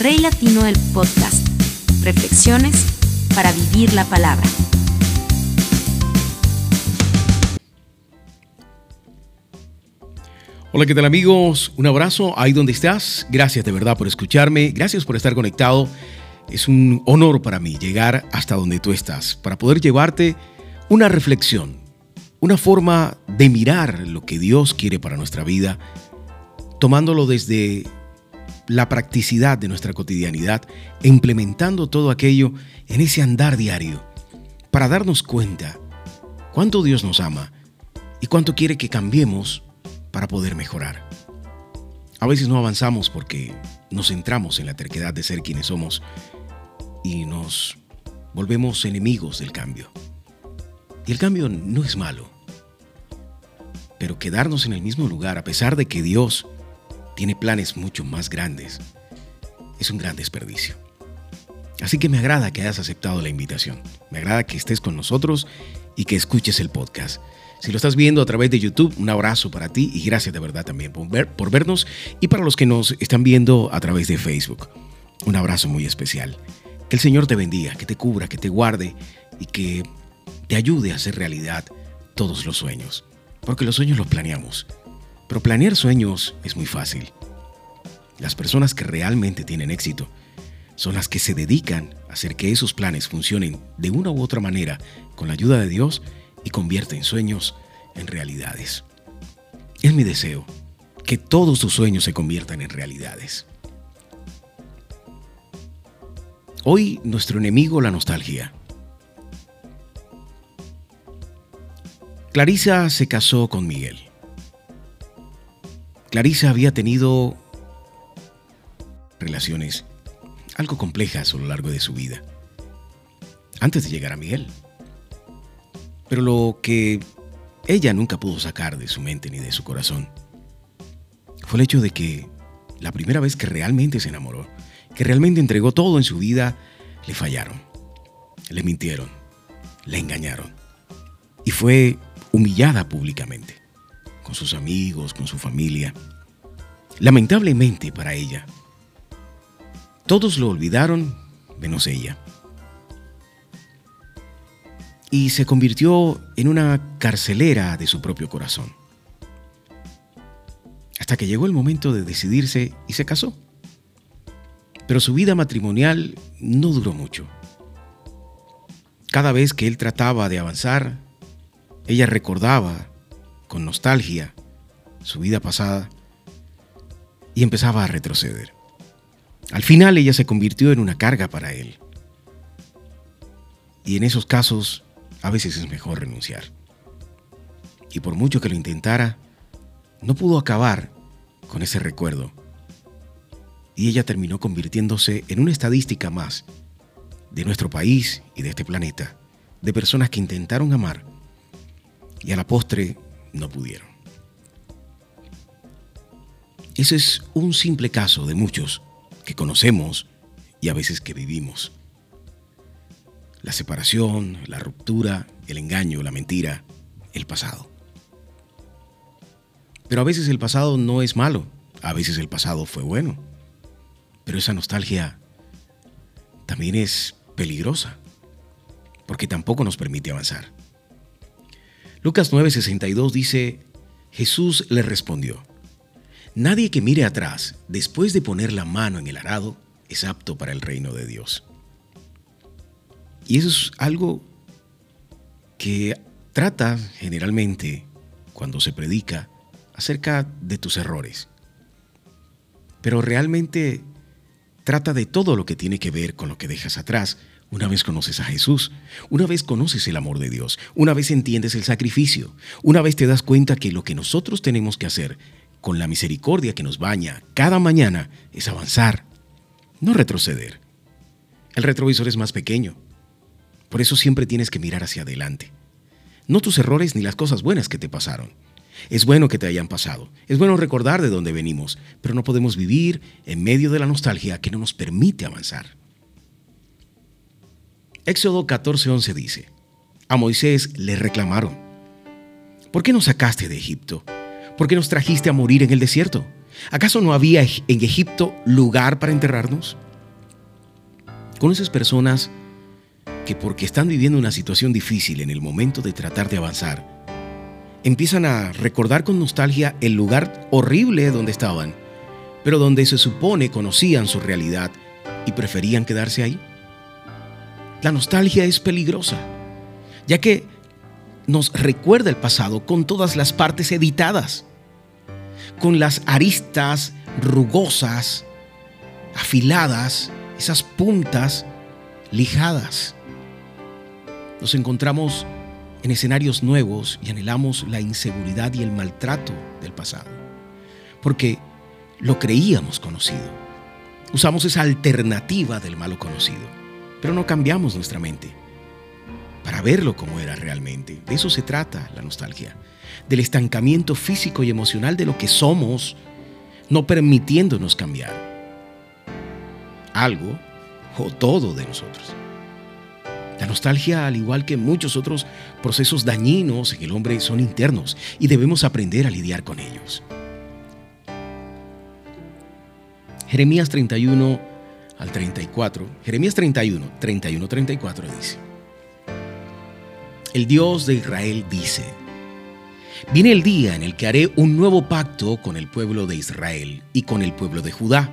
Rey Latino del Podcast. Reflexiones para vivir la palabra. Hola, ¿qué tal amigos? Un abrazo ahí donde estás. Gracias de verdad por escucharme. Gracias por estar conectado. Es un honor para mí llegar hasta donde tú estás, para poder llevarte una reflexión, una forma de mirar lo que Dios quiere para nuestra vida, tomándolo desde la practicidad de nuestra cotidianidad implementando todo aquello en ese andar diario para darnos cuenta cuánto Dios nos ama y cuánto quiere que cambiemos para poder mejorar. A veces no avanzamos porque nos centramos en la terquedad de ser quienes somos y nos volvemos enemigos del cambio. Y el cambio no es malo. Pero quedarnos en el mismo lugar a pesar de que Dios tiene planes mucho más grandes, es un gran desperdicio. Así que me agrada que hayas aceptado la invitación. Me agrada que estés con nosotros y que escuches el podcast. Si lo estás viendo a través de YouTube, un abrazo para ti y gracias de verdad también por, ver, por vernos. Y para los que nos están viendo a través de Facebook, un abrazo muy especial. Que el Señor te bendiga, que te cubra, que te guarde y que te ayude a hacer realidad todos los sueños. Porque los sueños los planeamos. Pero planear sueños es muy fácil. Las personas que realmente tienen éxito son las que se dedican a hacer que esos planes funcionen de una u otra manera con la ayuda de Dios y convierten sueños en realidades. Es mi deseo que todos tus sueños se conviertan en realidades. Hoy nuestro enemigo la nostalgia. Clarisa se casó con Miguel. Clarisa había tenido relaciones algo complejas a lo largo de su vida, antes de llegar a Miguel. Pero lo que ella nunca pudo sacar de su mente ni de su corazón fue el hecho de que la primera vez que realmente se enamoró, que realmente entregó todo en su vida, le fallaron, le mintieron, le engañaron y fue humillada públicamente con sus amigos, con su familia. Lamentablemente para ella, todos lo olvidaron menos ella. Y se convirtió en una carcelera de su propio corazón. Hasta que llegó el momento de decidirse y se casó. Pero su vida matrimonial no duró mucho. Cada vez que él trataba de avanzar, ella recordaba con nostalgia su vida pasada y empezaba a retroceder. Al final ella se convirtió en una carga para él. Y en esos casos a veces es mejor renunciar. Y por mucho que lo intentara, no pudo acabar con ese recuerdo. Y ella terminó convirtiéndose en una estadística más de nuestro país y de este planeta, de personas que intentaron amar y a la postre no pudieron. Ese es un simple caso de muchos que conocemos y a veces que vivimos. La separación, la ruptura, el engaño, la mentira, el pasado. Pero a veces el pasado no es malo, a veces el pasado fue bueno. Pero esa nostalgia también es peligrosa, porque tampoco nos permite avanzar. Lucas 9:62 dice, Jesús le respondió, Nadie que mire atrás después de poner la mano en el arado es apto para el reino de Dios. Y eso es algo que trata generalmente cuando se predica acerca de tus errores. Pero realmente trata de todo lo que tiene que ver con lo que dejas atrás una vez conoces a Jesús, una vez conoces el amor de Dios, una vez entiendes el sacrificio, una vez te das cuenta que lo que nosotros tenemos que hacer con la misericordia que nos baña cada mañana es avanzar, no retroceder. El retrovisor es más pequeño, por eso siempre tienes que mirar hacia adelante. No tus errores ni las cosas buenas que te pasaron. Es bueno que te hayan pasado, es bueno recordar de dónde venimos, pero no podemos vivir en medio de la nostalgia que no nos permite avanzar. Éxodo 14:11 dice, a Moisés le reclamaron, ¿por qué nos sacaste de Egipto? ¿Por qué nos trajiste a morir en el desierto? ¿Acaso no había en Egipto lugar para enterrarnos? Conoces personas que porque están viviendo una situación difícil en el momento de tratar de avanzar, empiezan a recordar con nostalgia el lugar horrible donde estaban, pero donde se supone conocían su realidad y preferían quedarse ahí. La nostalgia es peligrosa, ya que nos recuerda el pasado con todas las partes editadas, con las aristas rugosas, afiladas, esas puntas lijadas. Nos encontramos en escenarios nuevos y anhelamos la inseguridad y el maltrato del pasado, porque lo creíamos conocido. Usamos esa alternativa del malo conocido, pero no cambiamos nuestra mente para verlo como era realmente. De eso se trata la nostalgia, del estancamiento físico y emocional de lo que somos, no permitiéndonos cambiar algo o todo de nosotros. La nostalgia, al igual que muchos otros procesos dañinos en el hombre, son internos y debemos aprender a lidiar con ellos. Jeremías 31 al 34, Jeremías 31, 31, 34 dice, El Dios de Israel dice, Viene el día en el que haré un nuevo pacto con el pueblo de Israel y con el pueblo de Judá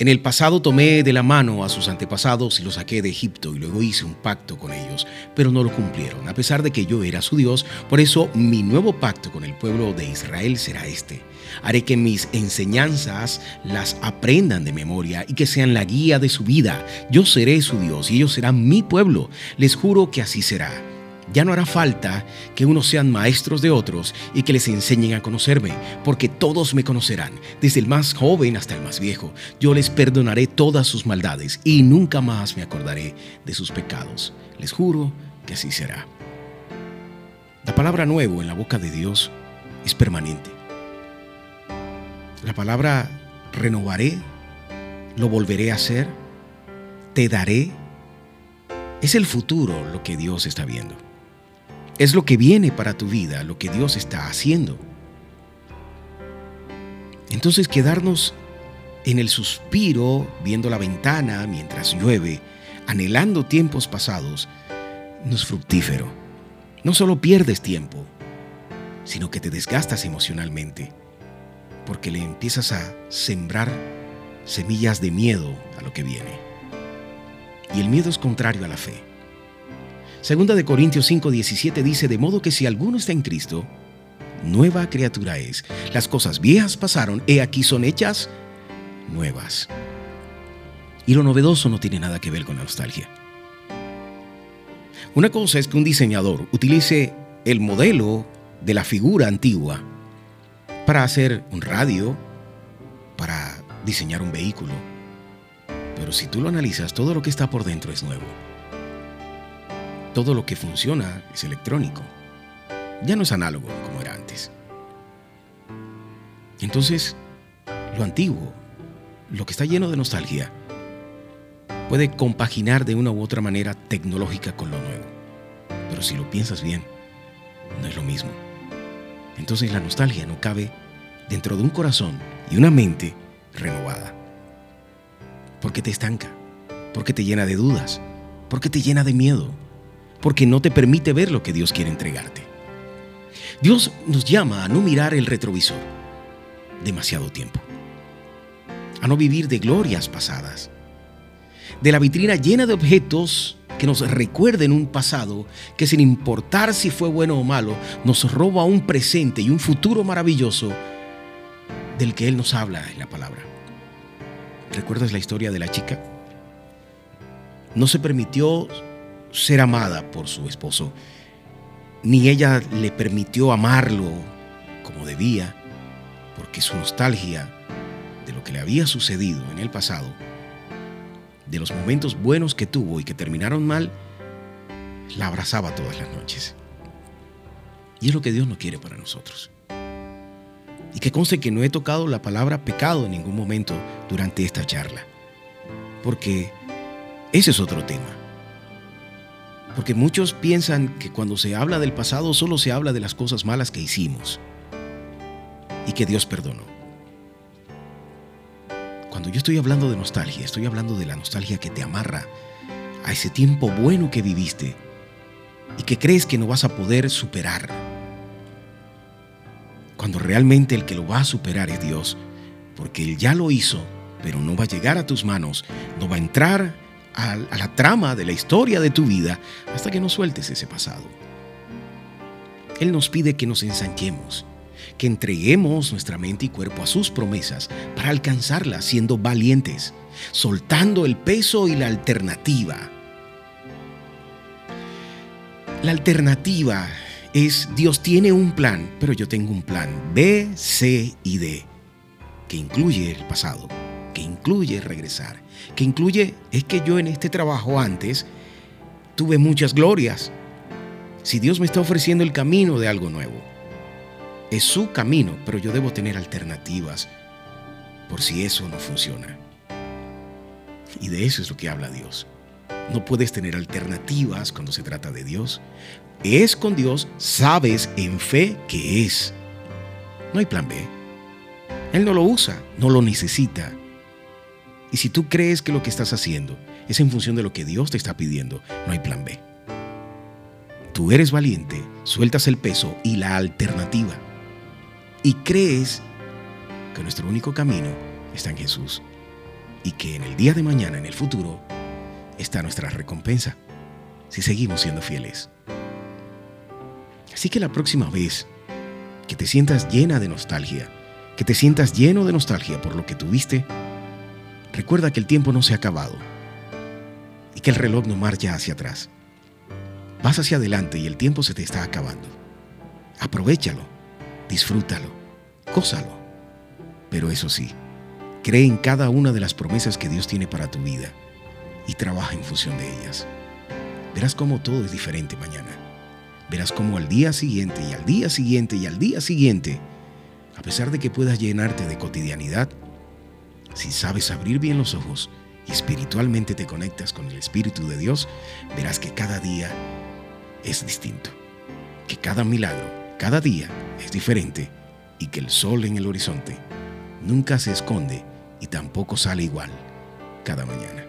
en el pasado tomé de la mano a sus antepasados y los saqué de Egipto y luego hice un pacto con ellos, pero no lo cumplieron, a pesar de que yo era su Dios. Por eso mi nuevo pacto con el pueblo de Israel será este. Haré que mis enseñanzas las aprendan de memoria y que sean la guía de su vida. Yo seré su Dios y ellos serán mi pueblo. Les juro que así será. Ya no hará falta que unos sean maestros de otros y que les enseñen a conocerme, porque todos me conocerán, desde el más joven hasta el más viejo. Yo les perdonaré todas sus maldades y nunca más me acordaré de sus pecados. Les juro que así será. La palabra nuevo en la boca de Dios es permanente. La palabra renovaré, lo volveré a hacer, te daré, es el futuro lo que Dios está viendo. Es lo que viene para tu vida, lo que Dios está haciendo. Entonces quedarnos en el suspiro, viendo la ventana mientras llueve, anhelando tiempos pasados, no es fructífero. No solo pierdes tiempo, sino que te desgastas emocionalmente, porque le empiezas a sembrar semillas de miedo a lo que viene. Y el miedo es contrario a la fe. Segunda de Corintios 5:17 dice, de modo que si alguno está en Cristo, nueva criatura es. Las cosas viejas pasaron, he aquí son hechas nuevas. Y lo novedoso no tiene nada que ver con la nostalgia. Una cosa es que un diseñador utilice el modelo de la figura antigua para hacer un radio, para diseñar un vehículo. Pero si tú lo analizas, todo lo que está por dentro es nuevo todo lo que funciona es electrónico. Ya no es análogo como era antes. Entonces, lo antiguo, lo que está lleno de nostalgia, puede compaginar de una u otra manera tecnológica con lo nuevo. Pero si lo piensas bien, no es lo mismo. Entonces la nostalgia no cabe dentro de un corazón y una mente renovada. Porque te estanca, porque te llena de dudas, porque te llena de miedo, porque no te permite ver lo que Dios quiere entregarte. Dios nos llama a no mirar el retrovisor demasiado tiempo, a no vivir de glorias pasadas, de la vitrina llena de objetos que nos recuerden un pasado que sin importar si fue bueno o malo, nos roba un presente y un futuro maravilloso del que Él nos habla en la palabra. ¿Recuerdas la historia de la chica? No se permitió ser amada por su esposo, ni ella le permitió amarlo como debía, porque su nostalgia de lo que le había sucedido en el pasado, de los momentos buenos que tuvo y que terminaron mal, la abrazaba todas las noches. Y es lo que Dios no quiere para nosotros. Y que conste que no he tocado la palabra pecado en ningún momento durante esta charla, porque ese es otro tema. Porque muchos piensan que cuando se habla del pasado solo se habla de las cosas malas que hicimos y que Dios perdonó. Cuando yo estoy hablando de nostalgia, estoy hablando de la nostalgia que te amarra a ese tiempo bueno que viviste y que crees que no vas a poder superar. Cuando realmente el que lo va a superar es Dios, porque Él ya lo hizo, pero no va a llegar a tus manos, no va a entrar a, la trama de la historia de tu vida hasta que no sueltes ese pasado. Él nos pide que nos ensanchemos, que entreguemos nuestra mente y cuerpo a sus promesas para alcanzarlas siendo valientes, soltando el peso y la alternativa. La alternativa es Dios tiene un plan, pero yo tengo un plan B, C y D, que incluye el pasado, que incluye regresar, que incluye es que yo en este trabajo antes tuve muchas glorias, si Dios me está ofreciendo el camino de algo nuevo, es su camino, pero yo debo tener alternativas por si eso no funciona. Y de eso es lo que habla Dios. No puedes tener alternativas cuando se trata de Dios. Es con Dios, sabes en fe que es. No hay plan B. Él no lo usa, no lo necesita. Y si tú crees que lo que estás haciendo es en función de lo que Dios te está pidiendo, no hay plan B tú eres valiente, sueltas el peso y la alternativa y crees que nuestro único camino está en Jesús y que en el día de mañana, en el futuro, está nuestra recompensa si seguimos siendo fieles. Así que la próxima vez que te sientas llena de nostalgia, que te sientas lleno de nostalgia por lo que tuviste, recuerda que el tiempo no se ha acabado y que el reloj no marcha hacia atrás Vas hacia adelante y el tiempo se te está acabando. Aprovechalo, disfrútalo, gózalo. Pero eso sí, cree en cada una de las promesas que Dios tiene para tu vida y trabaja en función de ellas. Verás cómo todo es diferente mañana. Verás cómo al día siguiente y al día siguiente y al día siguiente, a pesar de que puedas llenarte de cotidianidad, si sabes abrir bien los ojos y espiritualmente te conectas con el Espíritu de Dios, verás que cada día es distinto, que cada milagro, cada día es diferente y que el sol en el horizonte nunca se esconde y tampoco sale igual cada mañana.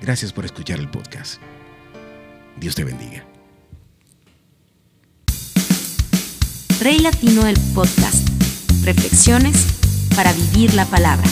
Gracias por escuchar el podcast. Dios te bendiga. Rey Latino el podcast. Reflexiones para vivir la palabra.